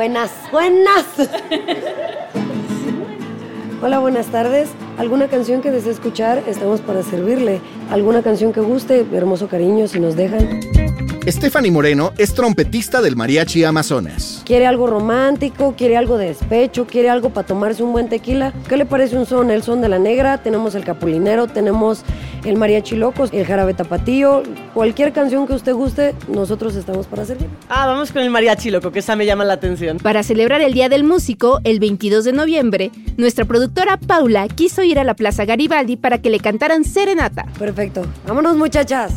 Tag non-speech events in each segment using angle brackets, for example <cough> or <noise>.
Buenas, buenas. Hola, buenas tardes. ¿Alguna canción que desee escuchar? Estamos para servirle. ¿Alguna canción que guste? Hermoso cariño, si nos dejan. Stephanie Moreno es trompetista del Mariachi Amazonas. ¿Quiere algo romántico? ¿Quiere algo de despecho? ¿Quiere algo para tomarse un buen tequila? ¿Qué le parece un son? El son de la negra, tenemos el capulinero, tenemos el mariachi locos, el jarabe tapatío, cualquier canción que usted guste, nosotros estamos para servir. Ah, vamos con el mariachi loco, que esa me llama la atención. Para celebrar el Día del Músico, el 22 de noviembre, nuestra productora Paula quiso ir a la Plaza Garibaldi para que le cantaran serenata. Perfecto. Vámonos muchachas.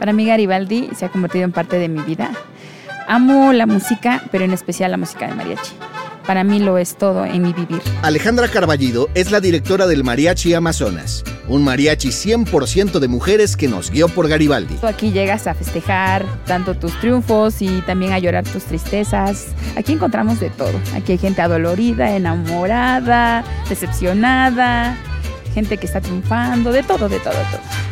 Para mí Garibaldi se ha convertido en parte de mi vida. Amo la música, pero en especial la música de mariachi. Para mí lo es todo en mi vivir. Alejandra Carballido es la directora del Mariachi Amazonas, un mariachi 100% de mujeres que nos guió por Garibaldi. Aquí llegas a festejar tanto tus triunfos y también a llorar tus tristezas. Aquí encontramos de todo. Aquí hay gente adolorida, enamorada, decepcionada, gente que está triunfando, de todo, de todo, de todo.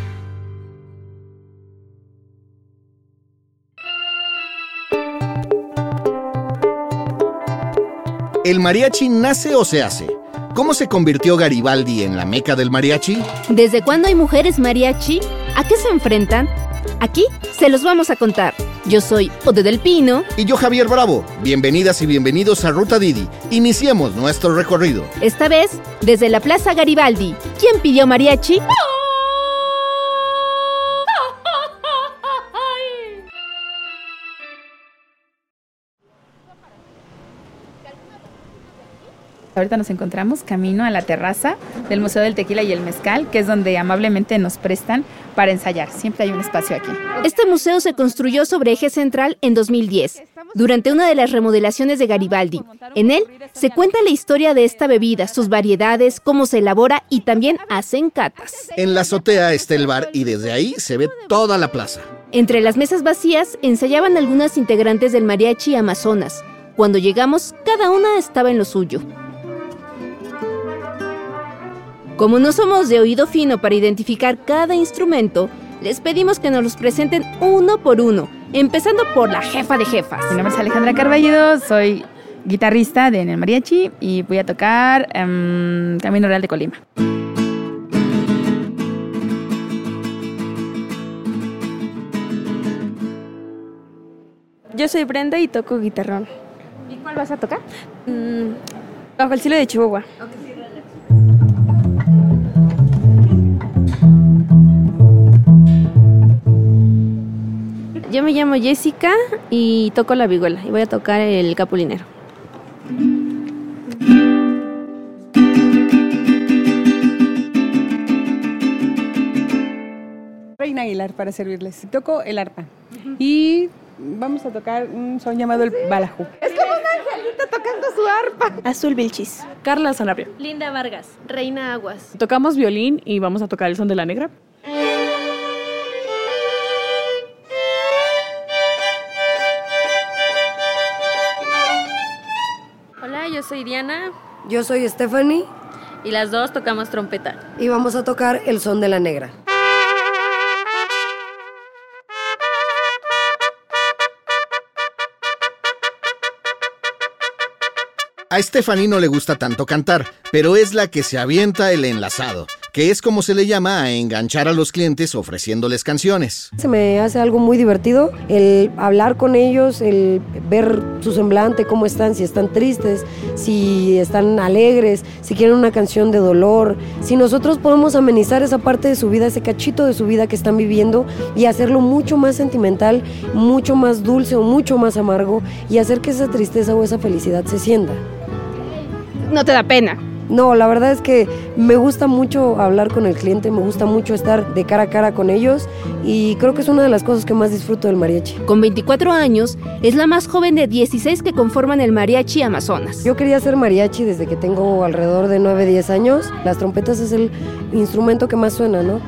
¿El mariachi nace o se hace? ¿Cómo se convirtió Garibaldi en la meca del mariachi? ¿Desde cuándo hay mujeres mariachi? ¿A qué se enfrentan? Aquí se los vamos a contar. Yo soy Ode del Pino. Y yo Javier Bravo. Bienvenidas y bienvenidos a Ruta Didi. Iniciemos nuestro recorrido. Esta vez desde la Plaza Garibaldi. ¿Quién pidió mariachi? Ahorita nos encontramos camino a la terraza del Museo del Tequila y el Mezcal, que es donde amablemente nos prestan para ensayar. Siempre hay un espacio aquí. Este museo se construyó sobre eje central en 2010, durante una de las remodelaciones de Garibaldi. En él se cuenta la historia de esta bebida, sus variedades, cómo se elabora y también hacen catas. En la azotea está el bar y desde ahí se ve toda la plaza. Entre las mesas vacías ensayaban algunas integrantes del mariachi Amazonas. Cuando llegamos, cada una estaba en lo suyo. Como no somos de oído fino para identificar cada instrumento, les pedimos que nos los presenten uno por uno, empezando por la jefa de jefas. Mi nombre es Alejandra Carballido, soy guitarrista de En el Mariachi y voy a tocar Camino Real de Colima. Yo soy Brenda y toco guitarrón. ¿Y cuál vas a tocar? Mm, bajo el cielo de Chihuahua. Yo me llamo Jessica y toco la vihuela y voy a tocar el capulinero. Reina Aguilar para servirles. Toco el arpa y vamos a tocar un son llamado el balajú. Es como una angelita tocando su arpa. Azul Vilchis. Carla Sanabria. Linda Vargas. Reina Aguas. Tocamos violín y vamos a tocar el son de la negra. Yo soy Stephanie. Y las dos tocamos trompeta. Y vamos a tocar el son de la negra. A Stephanie no le gusta tanto cantar, pero es la que se avienta el enlazado, que es como se le llama a enganchar a los clientes ofreciéndoles canciones. Se me hace algo muy divertido el hablar con ellos, el ver su semblante, cómo están, si están tristes, si están alegres, si quieren una canción de dolor, si nosotros podemos amenizar esa parte de su vida, ese cachito de su vida que están viviendo y hacerlo mucho más sentimental, mucho más dulce o mucho más amargo y hacer que esa tristeza o esa felicidad se sienta. No te da pena. No, la verdad es que me gusta mucho hablar con el cliente, me gusta mucho estar de cara a cara con ellos y creo que es una de las cosas que más disfruto del mariachi. Con 24 años, es la más joven de 16 que conforman el mariachi Amazonas. Yo quería ser mariachi desde que tengo alrededor de 9, 10 años. Las trompetas es el instrumento que más suena, ¿no?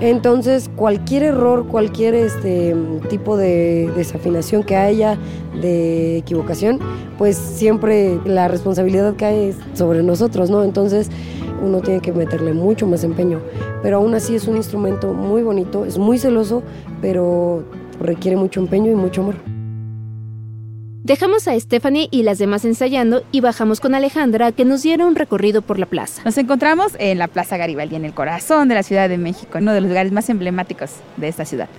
Entonces, cualquier error, cualquier este, tipo de desafinación que haya, de equivocación, pues siempre la responsabilidad cae sobre nosotros, ¿no? Entonces, uno tiene que meterle mucho más empeño. Pero aún así es un instrumento muy bonito, es muy celoso, pero requiere mucho empeño y mucho amor. Dejamos a Stephanie y las demás ensayando y bajamos con Alejandra que nos diera un recorrido por la plaza. Nos encontramos en la Plaza Garibaldi, en el corazón de la Ciudad de México, uno de los lugares más emblemáticos de esta ciudad.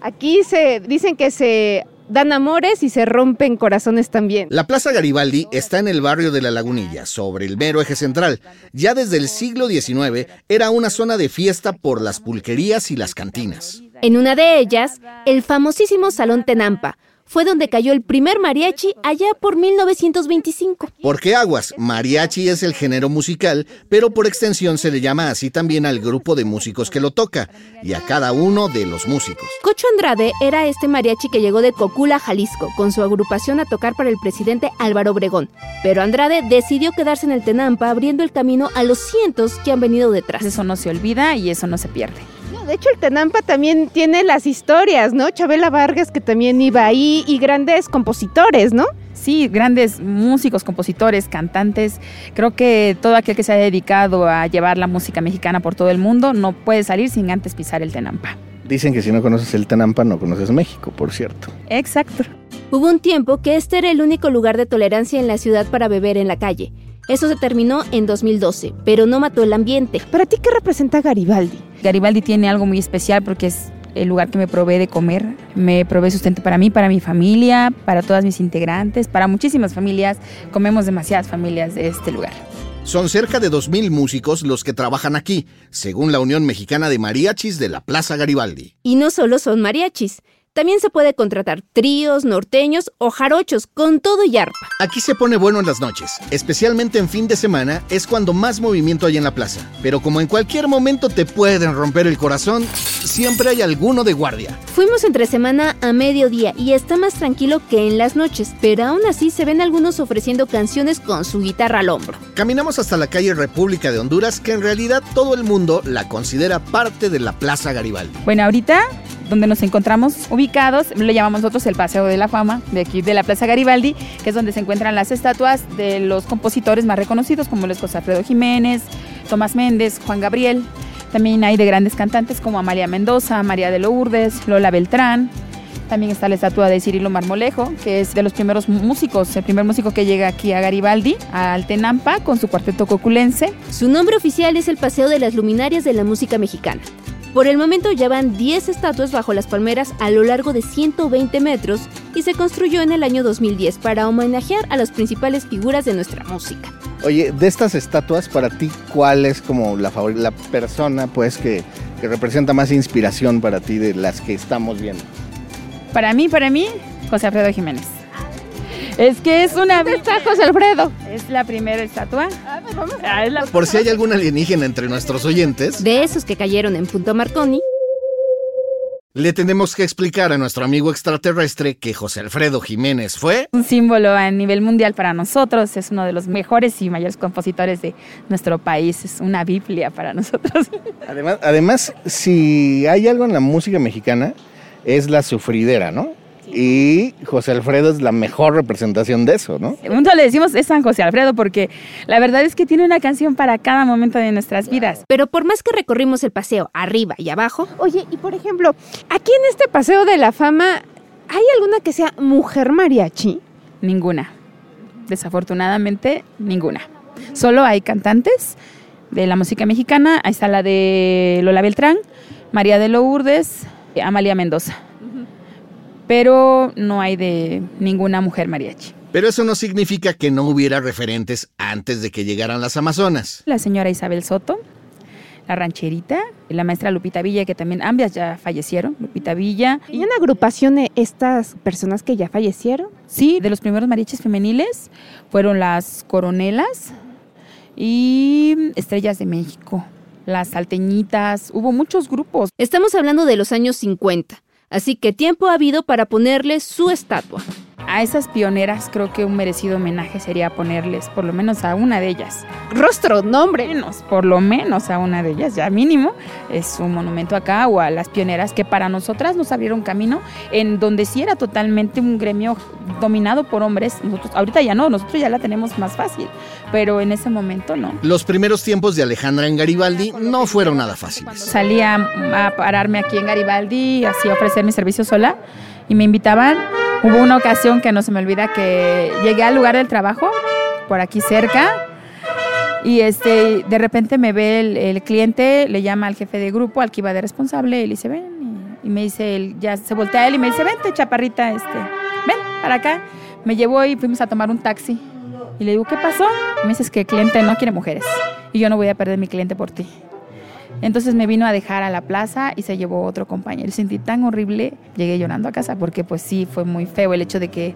Aquí se dicen que se dan amores y se rompen corazones también. La Plaza Garibaldi está en el barrio de La Lagunilla, sobre el mero eje central. Ya desde el siglo XIX era una zona de fiesta por las pulquerías y las cantinas. En una de ellas, el famosísimo Salón Tenampa, fue donde cayó el primer mariachi allá por 1925. Porque aguas, mariachi es el género musical, pero por extensión se le llama así también al grupo de músicos que lo toca y a cada uno de los músicos. Cocho Andrade era este mariachi que llegó de Cocula, Jalisco, con su agrupación a tocar para el presidente Álvaro Obregón. Pero Andrade decidió quedarse en el Tenampa abriendo el camino a los cientos que han venido detrás. Eso no se olvida y eso no se pierde. De hecho, el Tenampa también tiene las historias, ¿no? Chabela Vargas, que también iba ahí, y grandes compositores, ¿no? Sí, grandes músicos, compositores, cantantes. Creo que todo aquel que se ha dedicado a llevar la música mexicana por todo el mundo no puede salir sin antes pisar el Tenampa. Dicen que si no conoces el Tenampa no conoces México, por cierto. Exacto. Hubo un tiempo que este era el único lugar de tolerancia en la ciudad para beber en la calle. Eso se terminó en 2012, pero no mató el ambiente. ¿Para ti qué representa Garibaldi? Garibaldi tiene algo muy especial porque es el lugar que me provee de comer, me provee sustento para mí, para mi familia, para todas mis integrantes, para muchísimas familias. Comemos demasiadas familias de este lugar. Son cerca de 2.000 músicos los que trabajan aquí, según la Unión Mexicana de Mariachis de la Plaza Garibaldi. Y no solo son mariachis. También se puede contratar tríos, norteños o jarochos con todo y arpa. Aquí se pone bueno en las noches, especialmente en fin de semana, es cuando más movimiento hay en la plaza. Pero como en cualquier momento te pueden romper el corazón, siempre hay alguno de guardia. Fuimos entre semana a mediodía y está más tranquilo que en las noches, pero aún así se ven algunos ofreciendo canciones con su guitarra al hombro. Caminamos hasta la calle República de Honduras, que en realidad todo el mundo la considera parte de la Plaza Garibaldi. Bueno, ahorita donde nos encontramos ubicados, le llamamos nosotros el Paseo de la Fama, de aquí de la Plaza Garibaldi, que es donde se encuentran las estatuas de los compositores más reconocidos, como los José Alfredo Jiménez, Tomás Méndez, Juan Gabriel. También hay de grandes cantantes como Amalia Mendoza, María de Lourdes, Lola Beltrán. También está la estatua de Cirilo Marmolejo, que es de los primeros músicos, el primer músico que llega aquí a Garibaldi, a Altenampa, con su cuarteto coculense. Su nombre oficial es el Paseo de las Luminarias de la Música Mexicana. Por el momento ya van 10 estatuas bajo las palmeras a lo largo de 120 metros y se construyó en el año 2010 para homenajear a las principales figuras de nuestra música. Oye, de estas estatuas, para ti, ¿cuál es como la, la persona pues que, que representa más inspiración para ti de las que estamos viendo? Para mí, para mí, José Alfredo Jiménez. Es que es una... ¿Dónde está José Alfredo? Es la primera estatua. Ah, es la- Por si hay algún alienígena entre nuestros oyentes, De esos que cayeron en Punto Marconi, le tenemos que explicar a nuestro amigo extraterrestre que José Alfredo Jiménez fue... un símbolo a nivel mundial para nosotros, es uno de los mejores y mayores compositores de nuestro país, es una Biblia para nosotros. <laughs> Además, además, si hay algo en la música mexicana, es la sufridera, ¿no? Y José Alfredo es la mejor representación de eso, ¿no? Mucho le decimos es San José Alfredo porque la verdad es que tiene una canción para cada momento de nuestras vidas. pero por más que recorrimos el paseo arriba y abajo, Oye, y por ejemplo, aquí en este Paseo de la Fama, ¿hay alguna que sea mujer mariachi? Ninguna. Desafortunadamente, ninguna. Solo hay cantantes de la música mexicana. Ahí está la de Lola Beltrán, María de Lourdes, Amalia Mendoza. Pero no hay de ninguna mujer mariachi. Pero eso no significa que no hubiera referentes antes de que llegaran las Amazonas. La señora Isabel Soto, la rancherita, la maestra Lupita Villa, que también ambas ya fallecieron. Lupita Villa. ¿Y una agrupación de estas personas que ya fallecieron? Sí, de los primeros mariachis femeniles fueron las Coronelas y Estrellas de México, las Salteñitas, hubo muchos grupos. estamos hablando de los años 50, así que tiempo ha habido para ponerle su estatua. A esas pioneras creo que un merecido homenaje sería ponerles por lo menos a una de ellas. Rostro, nombre. Menos, por lo menos a una de ellas, ya mínimo, es un monumento acá o a las pioneras que para nosotras nos abrieron camino en donde sí era totalmente un gremio dominado por hombres. Nosotros, ahorita ya no, nosotros ya la tenemos más fácil, pero en ese momento no. Los primeros tiempos de Alejandra en Garibaldi no fueron nada fáciles. Salía a pararme aquí en Garibaldi, así a ofrecer mi servicio sola y me invitaban. Hubo una ocasión que no se me olvida que llegué al lugar del trabajo, por aquí cerca, y este, de repente me ve el, cliente, le llama al jefe de grupo, al que iba de responsable, y le dice, ven, y, me dice, él, ya se voltea a él y me dice, vente, chaparrita, este, ven para acá. Me llevó y fuimos a tomar un taxi. Y le digo, ¿qué pasó? me dice, que el cliente no quiere mujeres. Y yo no voy a perder mi cliente por ti. Entonces me vino a dejar a la plaza y se llevó otro compañero. Sentí tan horrible, llegué llorando a casa porque pues sí, fue muy feo el hecho de que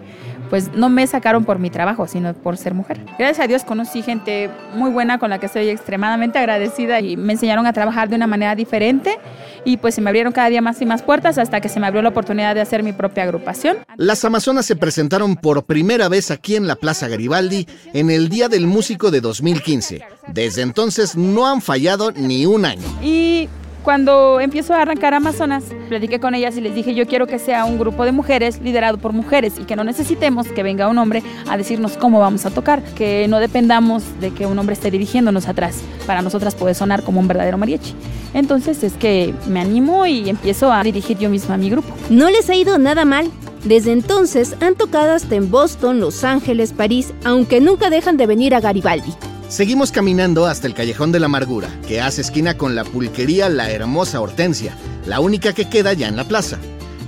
pues no me sacaron por mi trabajo, sino por ser mujer. Gracias a Dios conocí gente muy buena con la que estoy extremadamente agradecida y me enseñaron a trabajar de una manera diferente y pues se me abrieron cada día más y más puertas hasta que se me abrió la oportunidad de hacer mi propia agrupación. Las Amazonas se presentaron por primera vez aquí en la Plaza Garibaldi en el Día del Músico de 2015. Desde entonces no han fallado ni un año. Y cuando empiezo a arrancar Amazonas, platiqué con ellas y les dije, yo quiero que sea un grupo de mujeres liderado por mujeres y que no necesitemos que venga un hombre a decirnos cómo vamos a tocar, que no dependamos de que un hombre esté dirigiéndonos atrás, para nosotras puede sonar como un verdadero mariachi. Entonces es que me animo y empiezo a dirigir yo misma mi grupo. No les ha ido nada mal. Desde entonces han tocado hasta en Boston, Los Ángeles, París, aunque nunca dejan de venir a Garibaldi. Seguimos caminando hasta el Callejón de la Amargura, que hace esquina con la pulquería La Hermosa Hortensia, la única que queda ya en la plaza.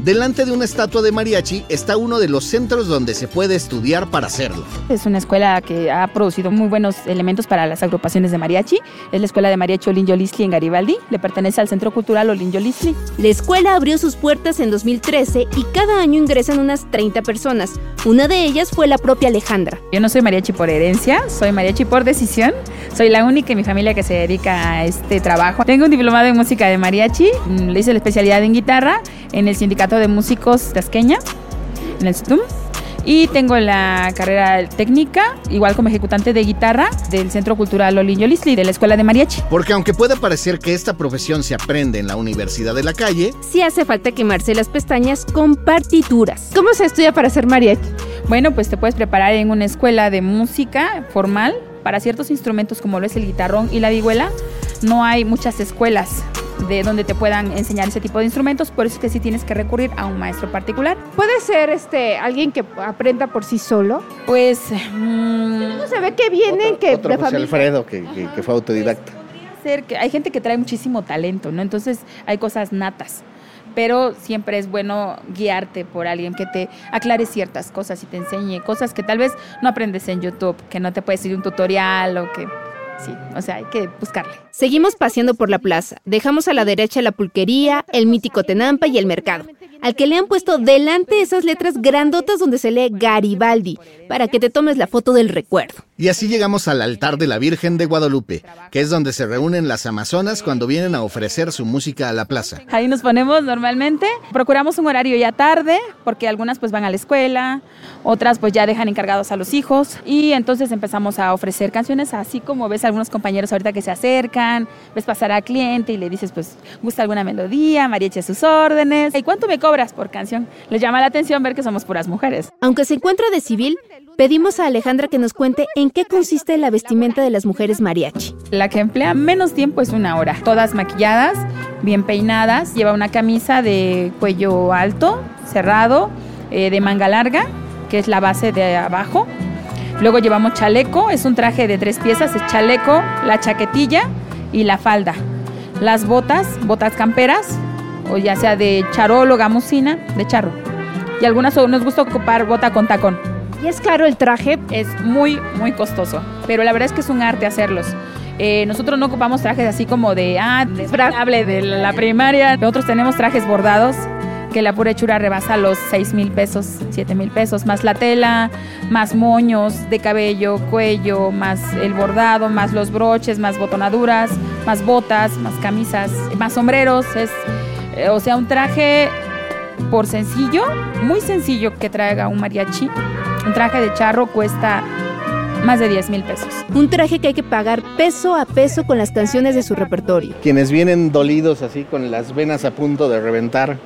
Delante de una estatua de mariachi está uno de los centros donde se puede estudiar para hacerlo. Es una escuela que ha producido muy buenos elementos para las agrupaciones de mariachi. Es la escuela de mariachi Olinjo Lisli en Garibaldi. Le pertenece al Centro Cultural Olinjo Lisli. La escuela abrió sus puertas en 2013 y cada año ingresan unas 30 personas. Una de ellas fue la propia Alejandra. Yo no soy mariachi por herencia, soy mariachi por decisión. Soy la única en mi familia que se dedica a este trabajo. Tengo un diplomado en música de mariachi. Le hice la especialidad en guitarra en el sindicato de Músicos Tasqueña, en el STUM. Y tengo la carrera técnica, igual como ejecutante de guitarra del Centro Cultural Olinjo Lisli, de la Escuela de Mariachi. Porque aunque puede parecer que esta profesión se aprende en la Universidad de la Calle, sí hace falta quemarse las pestañas con partituras. ¿Cómo se estudia para ser mariachi? Bueno, pues te puedes preparar en una escuela de música formal para ciertos instrumentos como lo es el guitarrón y la vihuela. No hay muchas escuelas de donde te puedan enseñar ese tipo de instrumentos, por eso es que sí tienes que recurrir a un maestro particular. ¿Puede ser este alguien que aprenda por sí solo? Pues mmm, no se ve que vienen que otro, pues, Alfredo que, que, fue autodidacta. ser que hay gente que trae muchísimo talento, ¿no? Entonces hay cosas natas pero siempre es bueno guiarte por alguien que te aclare ciertas cosas y te enseñe cosas que tal vez no aprendes en YouTube, que no te puedes ir un tutorial o que sí, o sea, hay que buscarle. Seguimos paseando por la plaza. Dejamos a la derecha la pulquería, el mítico Tenampa y el mercado, al que le han puesto delante esas letras grandotas donde se lee Garibaldi, para que te tomes la foto del recuerdo. Y así llegamos al altar de la Virgen de Guadalupe, que es donde se reúnen las amazonas cuando vienen a ofrecer su música a la plaza. Ahí nos ponemos normalmente. Procuramos un horario ya tarde, porque algunas pues van a la escuela, otras pues ya dejan encargados a los hijos, y entonces empezamos a ofrecer canciones así como ves algunos compañeros ahorita que se acercan, ves pasar al cliente y le dices, pues, ¿gusta alguna melodía? Mariachi a sus órdenes. ¿Y cuánto me cobras por canción? Les llama la atención ver que somos puras mujeres. Aunque se encuentra de civil, pedimos a Alejandra que nos cuente en qué consiste la vestimenta de las mujeres mariachi. La que emplea menos tiempo es una hora. Todas maquilladas, bien peinadas, lleva una camisa de cuello alto, cerrado, eh, de manga larga, que es la base de abajo Luego llevamos chaleco, es un traje de tres piezas, es chaleco, la chaquetilla y la falda. Las botas, botas camperas, o ya sea de charol o gamusina, de charro. Y algunas nos gusta ocupar bota con tacón. ¿Y es caro el traje? Es muy, muy costoso, pero la verdad es que es un arte hacerlos. Eh, nosotros no ocupamos trajes así como de, ah, de la primaria. Nosotros tenemos trajes bordados que la pura hechura rebasa los 6 mil pesos, 7 mil pesos, más la tela, más moños de cabello, cuello, más el bordado, más los broches, más botonaduras, más botas, más camisas, más sombreros. Es, eh, o sea, un traje por sencillo, muy sencillo que traiga un mariachi, un traje de charro cuesta más de 10 mil pesos. Un traje que hay que pagar peso a peso con las canciones de su repertorio. Quienes vienen dolidos así con las venas a punto de reventar,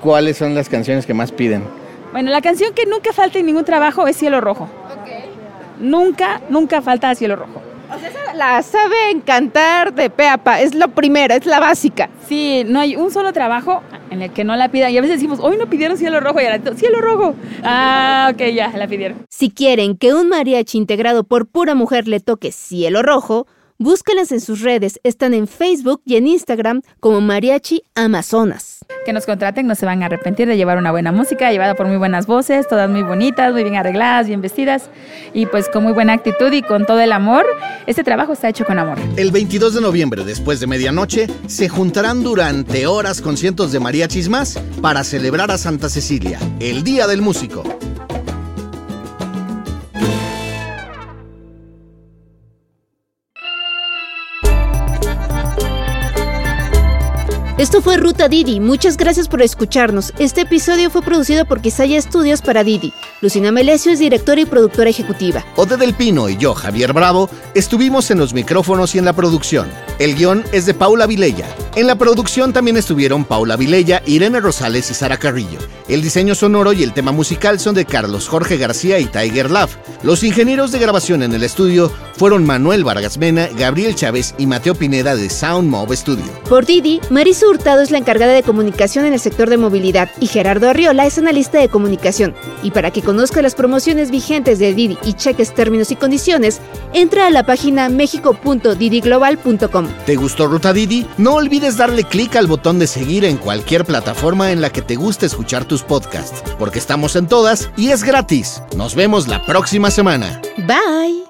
¿cuáles son las canciones que más piden? Bueno, la canción que nunca falta en ningún trabajo es Cielo Rojo. Nunca, nunca falta Cielo Rojo. O sea, esa la saben cantar de pe a pa, es lo primero, es la básica. Sí, no hay un solo trabajo en el que no la pidan. Y a veces decimos, hoy no pidieron cielo rojo y ahora cielo rojo. Ah, ok, ya, la pidieron. Si quieren que un mariachi integrado por pura mujer le toque cielo rojo, búsquenlas en sus redes. Están en Facebook y en Instagram como Mariachi Amazonas. Que nos contraten, no se van a arrepentir de llevar una buena música, llevada por muy buenas voces, todas muy bonitas, muy bien arregladas, bien vestidas y pues con muy buena actitud y con todo el amor. Este trabajo está hecho con amor. El 22 de noviembre, después de medianoche, se juntarán durante horas con cientos de mariachis más para celebrar a Santa Cecilia, el Día del Músico. Esto fue Ruta Didi. Muchas gracias por escucharnos. Este episodio fue producido por Quisaya Estudios para Didi. Lucina Melesio es directora y productora ejecutiva. Ode del Pino y yo, Javier Bravo, estuvimos en los micrófonos y en la producción. El guion es de Paula Vilella. En la producción también estuvieron Paula Vilella, Irene Rosales y Sara Carrillo. El diseño sonoro y el tema musical son de Carlos Jorge García y Tiger Love. Los ingenieros de grabación en el estudio fueron Manuel Vargas Mena, Gabriel Chávez y Mateo Pineda de Sound Mob Studio. Por Didi, Marisa Hurtado es la encargada de comunicación en el sector de movilidad y Gerardo Arriola es analista de comunicación. Y para que conozca las promociones vigentes de Didi y cheques términos y condiciones, entra a la página mexico.didiglobal.com. ¿Te gustó Ruta Didi? No olvides darle clic al botón de seguir en cualquier plataforma en la que te guste escuchar tus podcasts, porque estamos en todas y es gratis. Nos vemos la próxima semana. Bye.